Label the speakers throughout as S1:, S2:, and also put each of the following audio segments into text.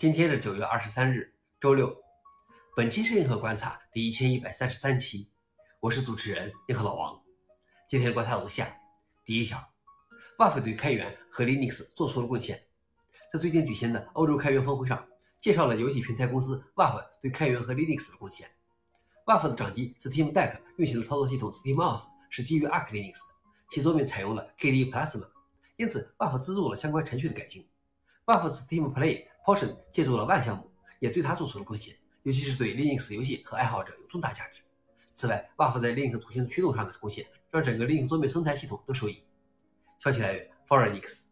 S1: 今天是九月二十三日，周六。本期是硬核观察第一千一百三十三期，我是主持人硬核老王。今天观察如下：第一条，WAF 对开源和 Linux 做出了贡献。在最近举行的欧洲开源峰会上，介绍了游戏平台公司 WAF 对开源和 Linux 的贡献。WAF 的掌机 Steam Deck 运行的操作系统 SteamOS 是基于 Arc Linux 的，其桌面采用了 KDE Plasma，因此 WAF 资助了相关程序的改进。WAF Steam Play Portion 借助了万项目，也对它做出了贡献，尤其是对 Linux 游戏和爱好者有重大价值。此外，WAF 在 Linux 图形驱动上的贡献，让整个 Linux 桌面生态系统都受益。消息来源：Forenix。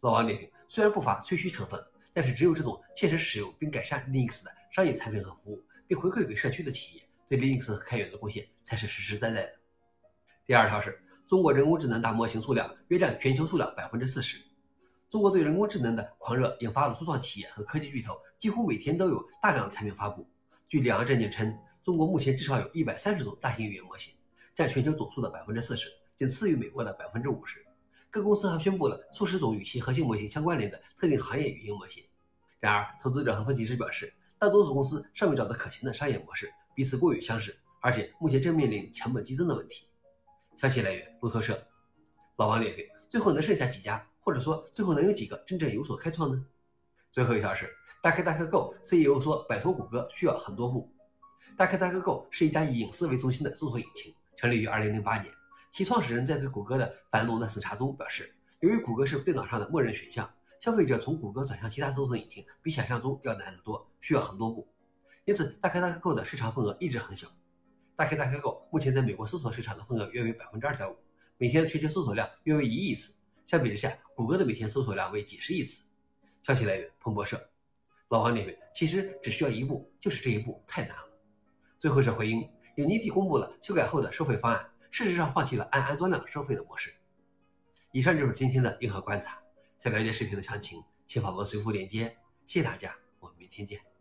S1: 老王点评：虽然不乏吹嘘成分，但是只有这种切实使用并改善 Linux 的商业产品和服务，并回馈给社区的企业，对 Linux 和开源的贡献才是实实在在的。第二条是中国人工智能大模型数量约占全球数量百分之四十。中国对人工智能的狂热引发了初创企业和科技巨头几乎每天都有大量的产品发布。据两岸证券称，中国目前至少有一百三十种大型语言模型，占全球总数的百分之四十，仅次于美国的百分之五十。各公司还宣布了数十种与其核心模型相关联的特定行业语音模型。然而，投资者和分析师表示，大多数公司尚未找到可行的商业模式，彼此过于相似，而且目前正面临成本激增的问题。消息来源：路透社。老王点评：最后能剩下几家？或者说，最后能有几个真正有所开创呢？最后一条是，DuckDuckGo CEO 说，摆脱谷歌需要很多步。DuckDuckGo 是一家以隐私为中心的搜索引擎，成立于2008年。其创始人在对谷歌的反垄断审查中表示，由于谷歌是电脑上的默认选项，消费者从谷歌转向其他搜索引擎比想象中要难得多，需要很多步。因此，DuckDuckGo 的市场份额一直很小。DuckDuckGo 目前在美国搜索市场的份额约为百分之二点五，每天的全球搜索量约为一亿次。相比之下，谷歌的每天搜索量为几十亿次。消息来源：彭博社。老王认为：其实只需要一步，就是这一步太难了。最后是回应：有 n i t 公布了修改后的收费方案，事实上放弃了按安装量收费的模式。以上就是今天的硬核观察。想了解视频的详情，请访问随附链接。谢谢大家，我们明天见。